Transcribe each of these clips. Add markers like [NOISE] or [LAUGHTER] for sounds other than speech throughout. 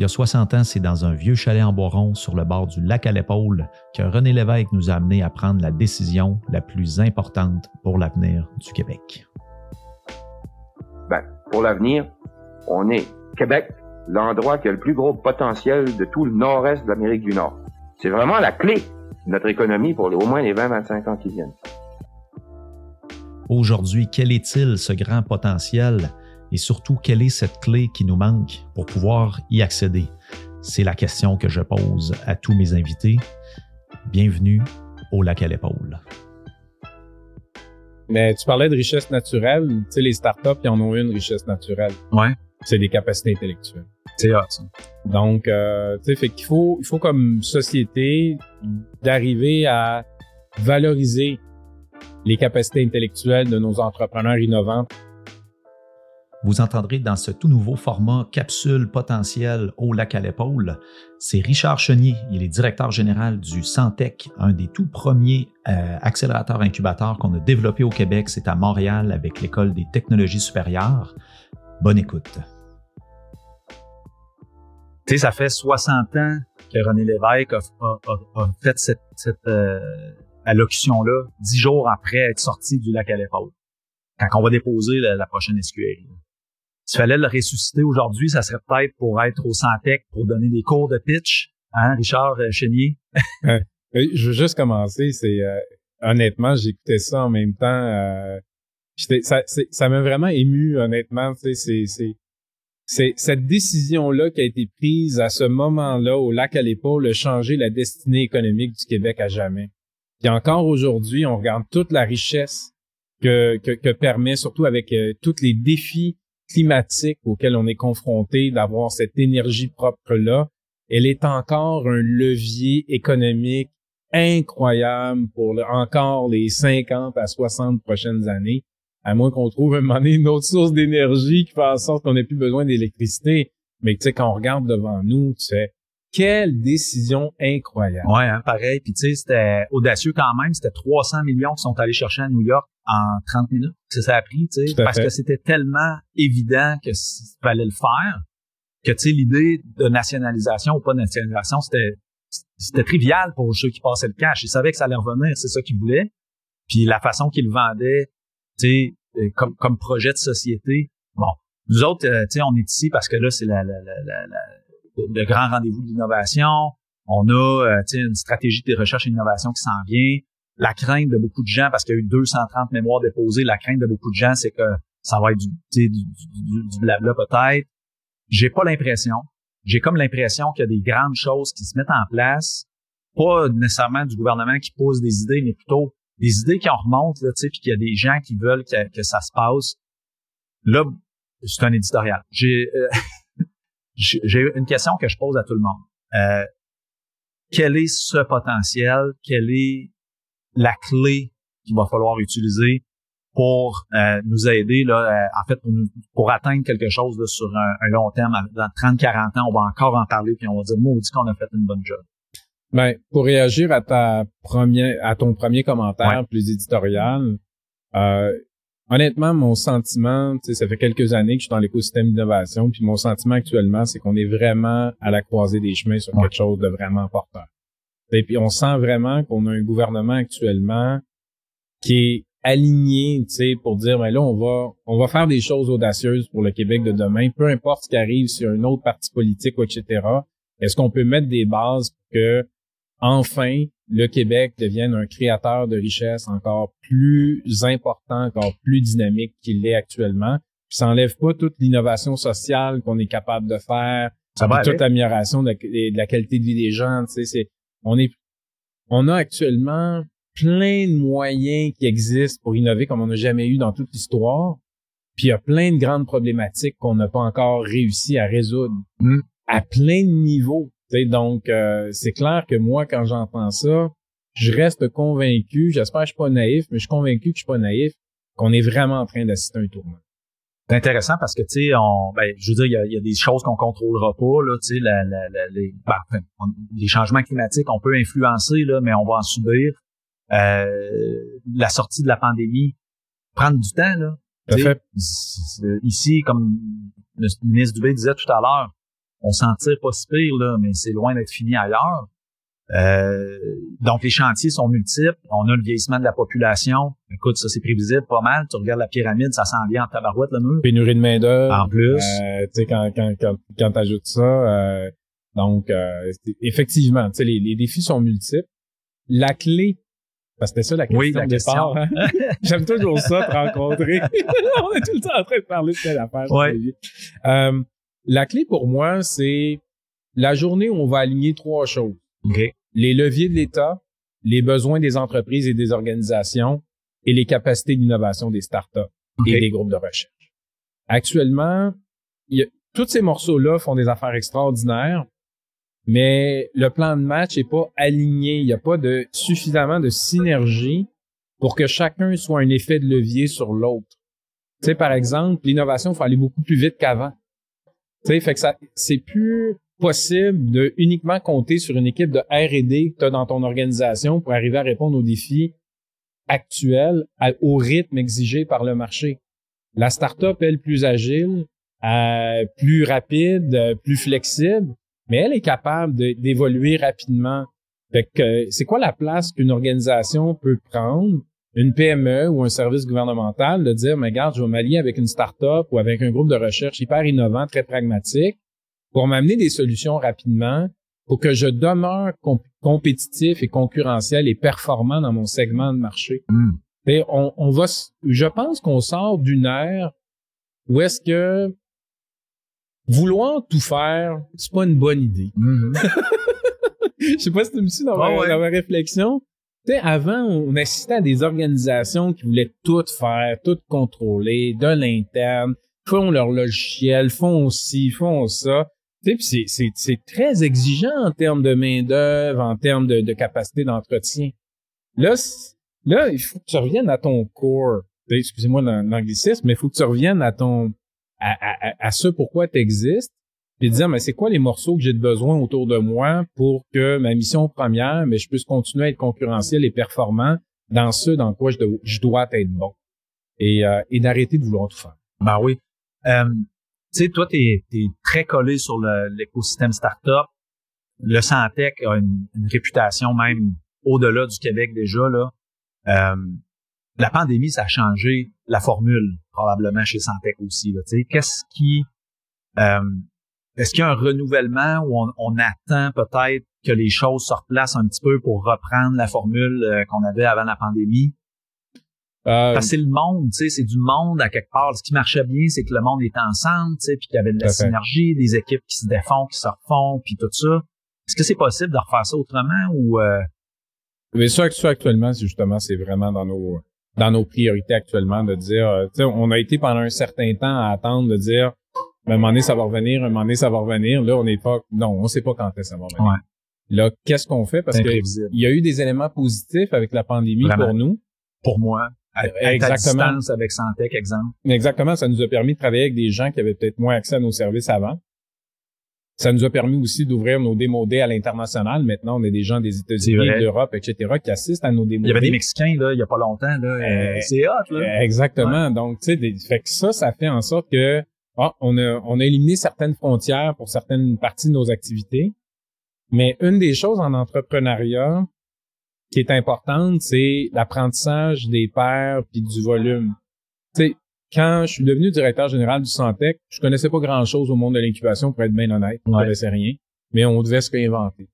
Il y a 60 ans, c'est dans un vieux chalet en Boiron sur le bord du lac à l'épaule que René Lévesque nous a amené à prendre la décision la plus importante pour l'avenir du Québec. Ben, pour l'avenir, on est Québec, l'endroit qui a le plus gros potentiel de tout le nord-est de l'Amérique du Nord. C'est vraiment la clé de notre économie pour au moins les 20-25 ans qui viennent. Aujourd'hui, quel est-il ce grand potentiel? Et surtout quelle est cette clé qui nous manque pour pouvoir y accéder? C'est la question que je pose à tous mes invités. Bienvenue au lac à l'épaule. Mais tu parlais de richesse naturelle. Tu sais, les startups, ils en ont une richesse naturelle. Ouais. C'est des capacités intellectuelles. C'est ça. Donc, euh, tu sais, fait qu'il faut, il faut comme société d'arriver à valoriser les capacités intellectuelles de nos entrepreneurs innovants vous entendrez dans ce tout nouveau format Capsule potentielle au lac à l'épaule. C'est Richard Chenier, il est directeur général du Santec, un des tout premiers euh, accélérateurs incubateurs qu'on a développé au Québec. C'est à Montréal avec l'École des technologies supérieures. Bonne écoute. Tu sais, ça fait 60 ans que René Lévesque a, fait cette, euh, allocution-là, dix jours après être sorti du lac à l'épaule, quand on va déposer la, la prochaine SQL. S'il fallait le ressusciter aujourd'hui, ça serait peut-être pour être au Santec pour donner des cours de pitch. Hein, Richard euh, Chénier? [LAUGHS] Euh, je veux juste commencer. C'est euh, honnêtement, j'écoutais ça en même temps. ça, ça m'a vraiment ému, honnêtement. C'est, c'est, c'est cette décision-là qui a été prise à ce moment-là au lac à l'épaule a changé la destinée économique du Québec à jamais. Et encore aujourd'hui, on regarde toute la richesse que, que, que permet, surtout avec tous les défis climatique auquel on est confronté, d'avoir cette énergie propre-là, elle est encore un levier économique incroyable pour encore les 50 à 60 prochaines années, à moins qu'on trouve un moment donné une autre source d'énergie qui fait en sorte qu'on n'ait plus besoin d'électricité. Mais tu sais, quand on regarde devant nous, tu sais, quelle décision incroyable. Ouais, hein, pareil. Puis tu sais, c'était audacieux quand même. C'était 300 millions qui sont allés chercher à New York en 30 minutes. C'est ça a pris, tu sais, parce que c'était tellement évident que fallait le faire que tu sais l'idée de nationalisation ou pas de nationalisation, c'était c'était trivial pour ceux qui passaient le cash. Ils savaient que ça allait revenir, c'est ça qu'ils voulaient. Puis la façon qu'ils le vendaient, tu sais, euh, comme comme projet de société. Bon, nous autres, euh, tu sais, on est ici parce que là c'est la, la, la, la le grand rendez-vous de l'innovation. On a euh, une stratégie de recherche et d'innovation qui s'en vient. La crainte de beaucoup de gens, parce qu'il y a eu 230 mémoires déposées, la crainte de beaucoup de gens, c'est que ça va être du, du, du, du blabla peut-être. J'ai pas l'impression. J'ai comme l'impression qu'il y a des grandes choses qui se mettent en place, pas nécessairement du gouvernement qui pose des idées, mais plutôt des idées qui en remontent, là, puis qu'il y a des gens qui veulent que, que ça se passe. Là, c'est un éditorial. J'ai euh, [LAUGHS] j'ai une question que je pose à tout le monde. Euh, quel est ce potentiel? Quelle est la clé qu'il va falloir utiliser pour euh, nous aider là, euh, en fait pour, pour atteindre quelque chose sur un, long terme dans 30 40 ans on va encore en parler puis on va dire moi on dit qu'on a fait une bonne job. Ben pour réagir à ta première à ton premier commentaire plus éditorial euh, honnêtement, mon sentiment, ça fait quelques années que je suis dans l'écosystème d'innovation, puis mon sentiment actuellement, c'est qu'on est vraiment à la croisée des chemins sur quelque chose de vraiment important. Et puis on sent vraiment qu'on a un gouvernement actuellement qui est aligné, tu sais, pour dire, ben là, on va, on va faire des choses audacieuses pour le Québec de demain, peu importe ce qui arrive sur un autre parti politique, etc. Est-ce qu'on peut mettre des bases pour que, enfin, le Québec devienne un créateur de richesse encore plus important, encore plus dynamique qu'il l'est actuellement? Puis ça enlève pas toute l'innovation sociale qu'on est capable de faire, ça va toute l'amélioration de, la qualité de vie des gens. Tu sais, c'est, on est, on a actuellement plein de moyens qui existent pour innover comme on n'a jamais eu dans toute l'histoire. Puis il y a plein de grandes problématiques qu'on n'a pas encore réussi à résoudre hmm. à plein de niveaux donc, euh, c'est clair que moi, quand j'entends ça, je reste convaincu, j'espère que je suis pas naïf, mais je suis convaincu que je suis pas naïf, qu'on est vraiment en train d'assister à un tournant. C'est intéressant parce que, tu sais, on, ben, je veux dire, il y a, y a, des choses qu'on contrôlera pas, là, tu sais, la, la, les, ben, les changements climatiques, on peut influencer, là, mais on va en subir. Euh, la sortie de la pandémie, prendre du temps, là. Fait. Ici, comme le ministre Dubé disait tout à l'heure, on s'en tire pas si pire, là, mais c'est loin d'être fini ailleurs. Euh, donc, les chantiers sont multiples. On a le vieillissement de la population. Écoute, ça, c'est prévisible pas mal. Tu regardes la pyramide, ça s'en vient en tabarouette, le mur. Pénurie de main-d'œuvre. En plus. Euh, tu sais, quand, quand, quand, quand t'ajoutes ça, euh, donc, euh, effectivement, tu sais, les, les défis sont multiples. La clé parce que c'était ça la question oui, la de question. départ. [LAUGHS] hein. J'aime toujours ça, te rencontrer. [LAUGHS] On est tout le temps en train de parler de telle affaire. Ouais. Euh, la clé pour moi, c'est la journée où on va aligner trois choses. OK. Les leviers de l'État, les besoins des entreprises et des organisations et les capacités d'innovation des startups OK. et des groupes de recherche. Actuellement, y a, tous ces morceaux-là font des affaires extraordinaires, mais le plan de match est pas aligné. Il n'y a pas de suffisamment de synergie pour que chacun soit un effet de levier sur l'autre. Tu sais, par exemple, l'innovation, il faut aller beaucoup plus vite qu'avant. Tu sais, fait que ça, c'est plus possible de uniquement compter sur une équipe de R&D que tu as dans ton organisation pour arriver à répondre aux défis actuels au rythme exigé par le marché? La startup, elle, plus agile, euh, plus rapide, euh, plus flexible, mais elle est capable d'évoluer rapidement. C'est quoi la place qu'une organisation peut prendre, une PME ou un service gouvernemental, de dire, mais regarde, je vais m'allier avec une startup ou avec un groupe de recherche hyper innovant, très pragmatique, pour m'amener des solutions rapidement, pour que je demeure comp- compétitif et concurrentiel et performant dans mon segment de marché. Hmm. Et on, on va, je pense qu'on sort d'une ère où est-ce que vouloir tout faire, c'est pas une bonne idée. Mhm. [LAUGHS] Je sais pas si tu me suis dans, ma, Ouais, ouais. dans ma réflexion. Tu sais, avant, on assistait à des organisations qui voulaient tout faire, tout contrôler, de l'interne, font leur logiciel, font ci, font ça. C'est, c'est, c'est très exigeant en termes de main-d'œuvre, en termes de, de capacité d'entretien. Là, là, il faut que tu reviennes à ton core. Excusez-moi l'an- l'anglicisme, mais il faut que tu reviennes à ton à, à, à- ce pourquoi tu existes, puis dire mais c'est quoi les morceaux que j'ai de besoin autour de moi pour que ma mission première, mais je puisse continuer à être concurrentiel et performant dans ce dans quoi je, do- je dois être bon. Et, euh, et d'arrêter de vouloir tout faire. Ben oui. Euh, tu sais, toi, t'es es très collé sur l'écosystème startup. Le Santec a une, une réputation même au-delà du Québec déjà. Là. Euh, la pandémie, ça a changé la formule probablement chez Santec aussi. tu. Qu'est-ce qui... Euh, Est-ce qu'il y a un renouvellement où on, on attend peut-être que les choses se replacent un petit peu pour reprendre la formule euh, qu'on avait avant la pandémie? Euh, Parce que c'est le monde, tu sais, c'est du monde à quelque part. Ce qui marchait bien, c'est que le monde était ensemble, tu sais, puis qu'il y avait de la synergie, des équipes qui se défont, qui se refont, puis tout ça. Est-ce que c'est possible de refaire ça autrement ou euh, Mais ça, ça actuellement, c'est justement, c'est vraiment dans nos dans nos priorités actuellement de dire, euh, tu sais, on a été pendant un certain temps à attendre de dire, ben, un moment donné ça va revenir, un moment donné ça va revenir. Là, on n'est pas, non, on sait pas quand est-ce que ça va revenir. Ouais. Là, qu'est-ce qu'on fait? Parce que il y a eu des éléments positifs avec la pandémie Vraiment. pour nous. pour moi? À, distance avec Santec, exemple. Exactement, ça nous a permis de travailler avec des gens qui avaient peut-être moins accès à nos services avant. Ça nous a permis aussi d'ouvrir nos démodés à l'international. Maintenant, on a des gens des États-Unis, vrai. de l'Europe, etc., qui assistent à nos Il démodés. y avait des Mexicains, là, il y a pas longtemps, là. Euh, euh, c'est hot, là. Exactement. Donc, tu sais, fait que ça, ça fait en sorte que ah, on a on a éliminé certaines frontières pour certaines parties de nos activités. Mais une des choses en entrepreneuriat qui est importante, c'est l'apprentissage des pairs puis du volume. Sais, quand je suis devenu directeur général du Santec, je connaissais pas grand-chose au monde de l'incubation, pour être bien honnête. Je Ouais. connaissais rien. Mais on devait se réinventer.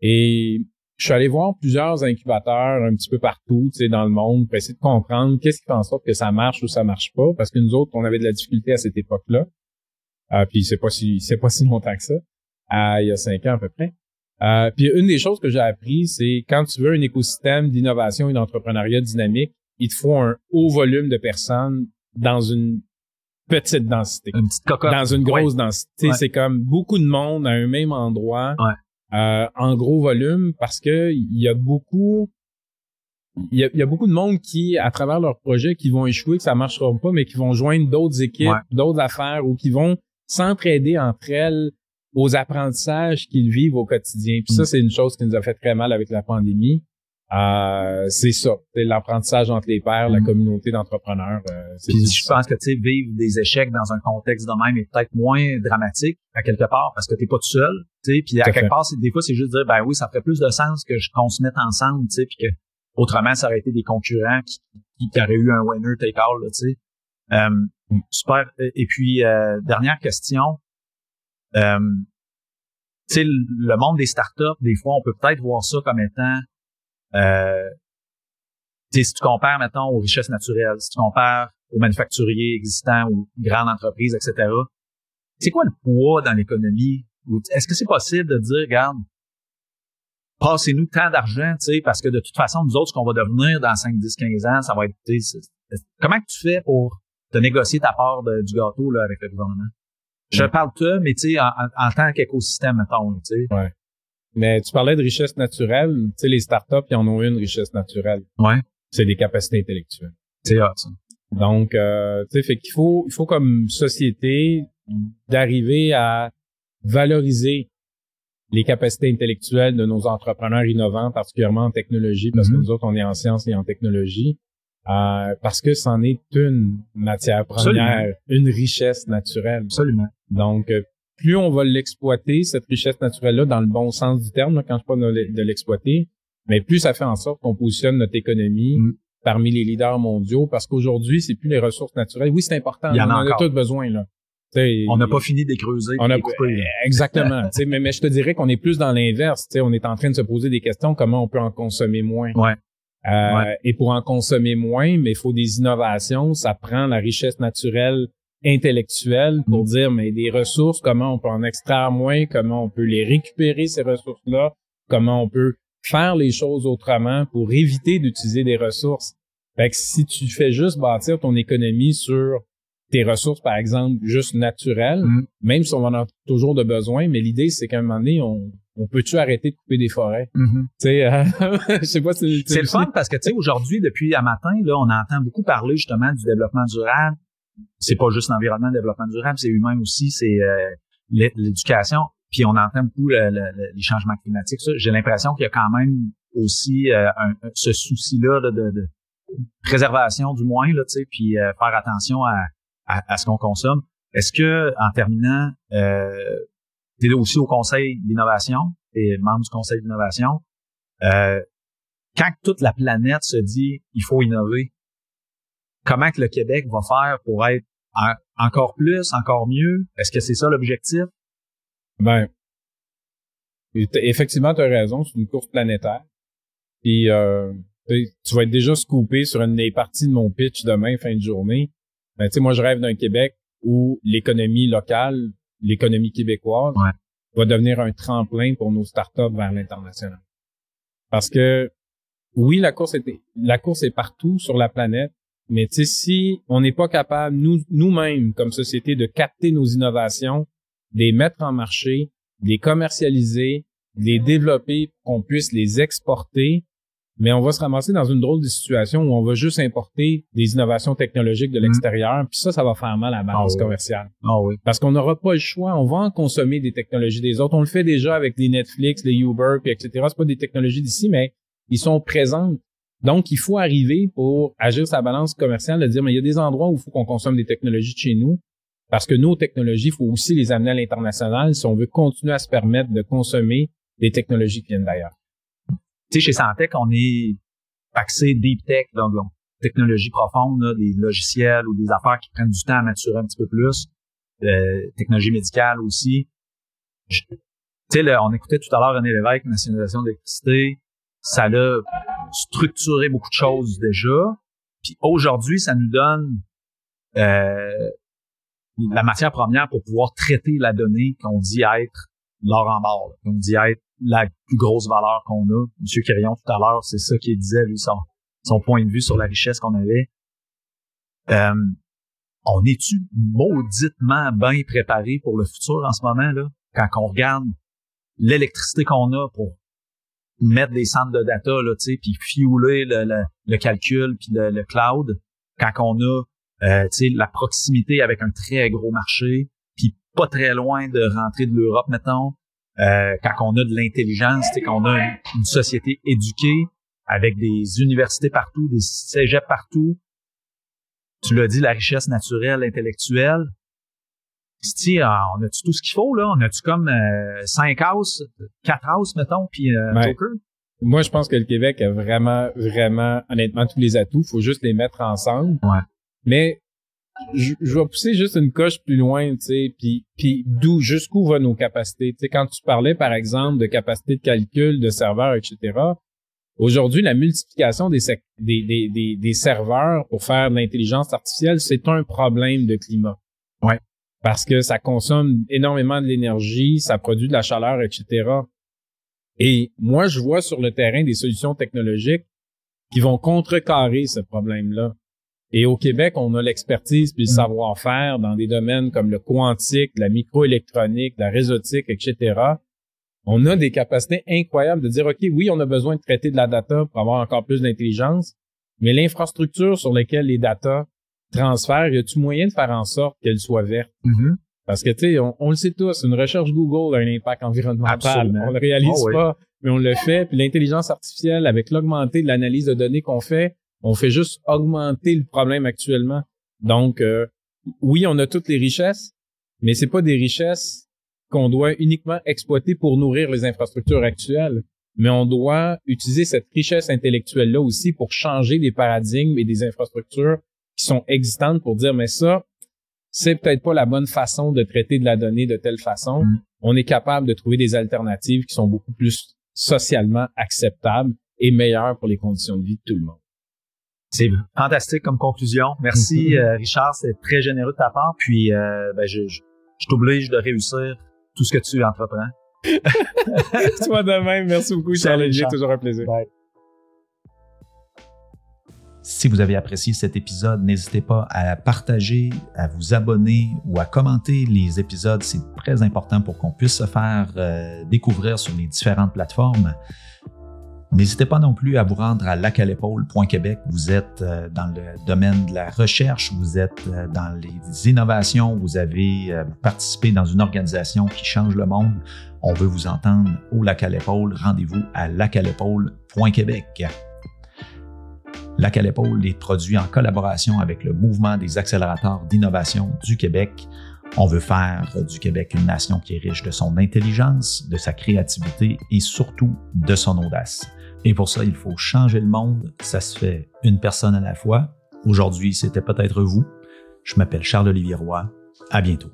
Et je suis allé voir plusieurs incubateurs un petit peu partout, tu sais, dans le monde, pour essayer de comprendre qu'est-ce qui fait en sorte que ça marche ou ça marche pas, parce que nous autres, on avait de la difficulté à cette époque-là. Euh, puis c'est pas si c'est pas si longtemps que ça, euh, il y a cinq ans à peu près. Euh, puis une des choses que j'ai appris, c'est quand tu veux un écosystème d'innovation et d'entrepreneuriat dynamique, il te faut un haut volume de personnes dans une petite densité Une petite cocotte. dans une grosse densité. Ouais. C'est comme beaucoup de monde à un même endroit, Ouais. euh, en gros volume, parce que il y a beaucoup, il y a, il y a beaucoup de monde qui, à travers leurs projets, qui vont échouer, que ça marchera pas, mais qui vont joindre d'autres équipes, d'autres affaires, ou qui vont s'entraider entre elles aux apprentissages qu'ils vivent au quotidien. Puis ça, Mm. c'est une chose qui nous a fait très mal avec la pandémie. Euh, c'est ça, c'est l'apprentissage entre les pairs, la mm. communauté d'entrepreneurs. Euh, je pense que tu sais vivre des échecs dans un contexte de même est peut-être moins dramatique à quelque part parce que t'es pas tout seul. Puis à quelque part, des fois c'est juste dire ben oui, ça ferait plus de sens que qu'on se mette ensemble, tu sais, puis que autrement ça aurait été des concurrents qui, qui, auraient eu un winner take all, tu sais. Euh, mm. super. Et puis euh, dernière question. Euh, le monde des startups, des fois, on peut peut-être voir ça comme étant euh, si tu compares, maintenant aux richesses naturelles, si tu compares aux manufacturiers existants, aux grandes entreprises, etc., c'est quoi le poids dans l'économie? Est-ce que c'est possible de dire, regarde, passez-nous tant d'argent, tu sais, parce que de toute façon, nous autres, ce qu'on va devenir dans 5, 10, 15 ans, ça va être, comment tu fais pour te négocier ta part du gâteau, là, avec le gouvernement? Je parle de toi, mais tu sais, en, en, tant qu'écosystème, mettons, tu sais. Ouais. Mais tu parlais de richesse naturelle. Tu sais, les startups, ils en ont une richesse naturelle. Ouais. C'est des capacités intellectuelles. C'est ça. Donc, euh, tu sais, fait qu'il faut, il faut comme société d'arriver à valoriser les capacités intellectuelles de nos entrepreneurs innovants, particulièrement en technologie, parce que mm-hmm. nous autres, on est en sciences et en technologie, euh, parce que c'en est une matière première, une richesse naturelle. Absolument. Donc, euh, plus on va l'exploiter, cette richesse naturelle-là, dans le bon sens du terme, quand je parle de l'exploiter, mais plus ça fait en sorte qu'on positionne notre économie mm. parmi les leaders mondiaux, parce qu'aujourd'hui, c'est plus les ressources naturelles. Oui, c'est important, Il y en a on a tous besoin. Là. on n'a pas fini de creuser. On a coupé. [LAUGHS] Exactement. mais, mais je te dirais qu'on est plus dans l'inverse. On est en train de se poser des questions comment on peut en consommer moins. Ouais. Euh, Et pour en consommer moins, mais il faut des innovations. Ça prend la richesse naturelle intellectuel pour mm. dire mais des ressources, comment on peut en extraire moins, comment on peut les récupérer ces ressources-là, comment on peut faire les choses autrement pour éviter d'utiliser des ressources. Fait que si tu fais juste bâtir ton économie sur tes ressources, par exemple, juste naturelles, mm. même si on en a toujours de besoin, mais l'idée, c'est qu'à un moment donné, on, on peut-tu arrêter de couper des forêts? Tu sais, euh, [LAUGHS] je sais pas si c'est le fun parce que tu sais aujourd'hui depuis un matin là, on entend beaucoup parler justement du développement durable, c'est pas juste l'environnement, le développement durable, c'est humain aussi, c'est euh, l'éducation. Puis on entend beaucoup les changements climatiques. J'ai l'impression qu'il y a quand même aussi euh, ce souci-là de, préservation du moins, là, puis euh, faire attention à, ce qu'on consomme. Est-ce que, en terminant, euh, tu es aussi au Conseil d'innovation, et membre du Conseil d'innovation, quand toute la planète se dit il faut innover, comment que le Québec va faire pour être encore plus, encore mieux? Est-ce que c'est ça l'objectif? Ben, effectivement, tu as raison, c'est une course planétaire. Puis euh, tu vas être déjà scoopé sur une des parties de mon pitch demain, fin de journée. Ben, tu sais, moi, je rêve d'un Québec où l'économie locale, l'économie québécoise, va devenir un tremplin pour nos startups vers l'international. Parce que oui, la course est la course est partout sur la planète, mais si on n'est pas capable, nous, nous-mêmes, comme société, de capter nos innovations, de les mettre en marché, de les commercialiser, de les développer, qu'on puisse les exporter, mais on va se ramasser dans une drôle de situation où on va juste importer des innovations technologiques de mm. l'extérieur, puis ça, ça va faire mal à la balance ah commerciale. Ah oui. Parce qu'on n'aura pas le choix, on va en consommer des technologies des autres. On le fait déjà avec les Netflix, les Uber, puis etc. C'est pas des technologies d'ici, mais ils sont présentes donc, il faut arriver pour agir sa balance commerciale de dire, mais il y a des endroits où il faut qu'on consomme des technologies de chez nous, parce que nos technologies, il faut aussi les amener à l'international si on veut continuer à se permettre de consommer des technologies qui viennent d'ailleurs. Sais, chez Santec, on est axé deep tech, donc, technologie profonde, des logiciels ou des affaires qui prennent du temps à maturer un petit peu plus, euh, technologie médicale aussi. Tu sais, on écoutait tout à l'heure René Lévesque, nationalisation de l'électricité, ça l'a structuré beaucoup de choses déjà. Puis aujourd'hui, ça nous donne euh, la matière première pour pouvoir traiter la donnée qu'on dit être l'or en barre, qu'on dit être la plus grosse valeur qu'on a. Monsieur Quirion, tout à l'heure, c'est ça qu'il disait, lui, son, son point de vue sur la richesse qu'on avait. Euh, on est-tu mauditement bien préparé pour le futur en ce moment, là? Quand on regarde l'électricité qu'on a pour mettre des centres de data, là, tu sais, puis fueler le, le, calcul, puis le, cloud, quand on a, euh, tu sais, la proximité avec un très gros marché, puis pas très loin de rentrer de l'Europe, mettons, euh, quand on a de l'intelligence, sais, qu'on a une, société éduquée, avec des universités partout, des cégeps partout. Tu l'as dit, la richesse naturelle, intellectuelle. Si on a-tu tout ce qu'il faut, là? On a-tu comme euh, cinq houses, quatre houses, mettons, puis euh, Joker? Moi, je pense que le Québec a vraiment, vraiment, honnêtement, tous les atouts. faut juste les mettre ensemble. Ouais. Mais je, je, vais pousser juste une coche plus loin, tu sais, puis, puis d'où, jusqu'où vont nos capacités? Tu sais, quand tu parlais, par exemple, de capacité de calcul, de serveurs, etc., aujourd'hui, la multiplication des, des, des, des, serveurs pour faire de l'intelligence artificielle, c'est un problème de climat. Ouais. Parce que ça consomme énormément de l'énergie, ça produit de la chaleur, etc. Et moi, je vois sur le terrain des solutions technologiques qui vont contrecarrer ce problème-là. Et au Québec, on a l'expertise puis le mm. savoir-faire dans des domaines comme le quantique, la microélectronique, la réseautique, etc. On a des capacités incroyables de dire, OK, oui, on a besoin de traiter de la data pour avoir encore plus d'intelligence, mais l'infrastructure sur laquelle les data transfèrent, y a-tu moyen de faire en sorte qu'elle soit verte? Mm-hmm. Parce que, tu sais, on, le sait tous, une recherche Google a un impact environnemental. On le réalise oh pas, mais on le fait. Puis l'intelligence artificielle, avec l'augmenté de l'analyse de données qu'on fait, on fait juste augmenter le problème actuellement. Donc, euh, oui, on a toutes les richesses, mais c'est pas des richesses qu'on doit uniquement exploiter pour nourrir les infrastructures actuelles. Mais on doit utiliser cette richesse intellectuelle-là aussi pour changer des paradigmes et des infrastructures qui sont existantes pour dire, mais ça, c'est peut-être pas la bonne façon de traiter de la donnée de telle façon. Mm. On est capable de trouver des alternatives qui sont beaucoup plus socialement acceptables et meilleures pour les conditions de vie de tout le monde. C'est fantastique comme conclusion. Merci, mm-hmm. euh, Richard. C'est très généreux de ta part. Puis, euh, ben, je, je, t'oblige de réussir tout ce que tu entreprends. [LAUGHS] Toi de même. Merci beaucoup, Charles. J'ai toujours un plaisir. Si vous avez apprécié cet épisode, n'hésitez pas à partager, à vous abonner ou à commenter les épisodes. C'est très important pour qu'on puisse se faire euh, découvrir sur les différentes plateformes. N'hésitez pas non plus à vous rendre à lacalepaule.québec. Vous êtes euh, dans le domaine de la recherche, vous êtes euh, dans les innovations, vous avez euh, participé dans une organisation qui change le monde. On veut vous entendre au Lac. Rendez-vous à lacalepaule.québec. Lac à l'épaule est produit en collaboration avec le Mouvement des accélérateurs d'innovation du Québec. On veut faire du Québec une nation qui est riche de son intelligence, de sa créativité et surtout de son audace. Et pour ça, il faut changer le monde. Ça se fait une personne à la fois. Aujourd'hui, c'était peut-être vous. Je m'appelle Charles-Olivier Roy. À bientôt.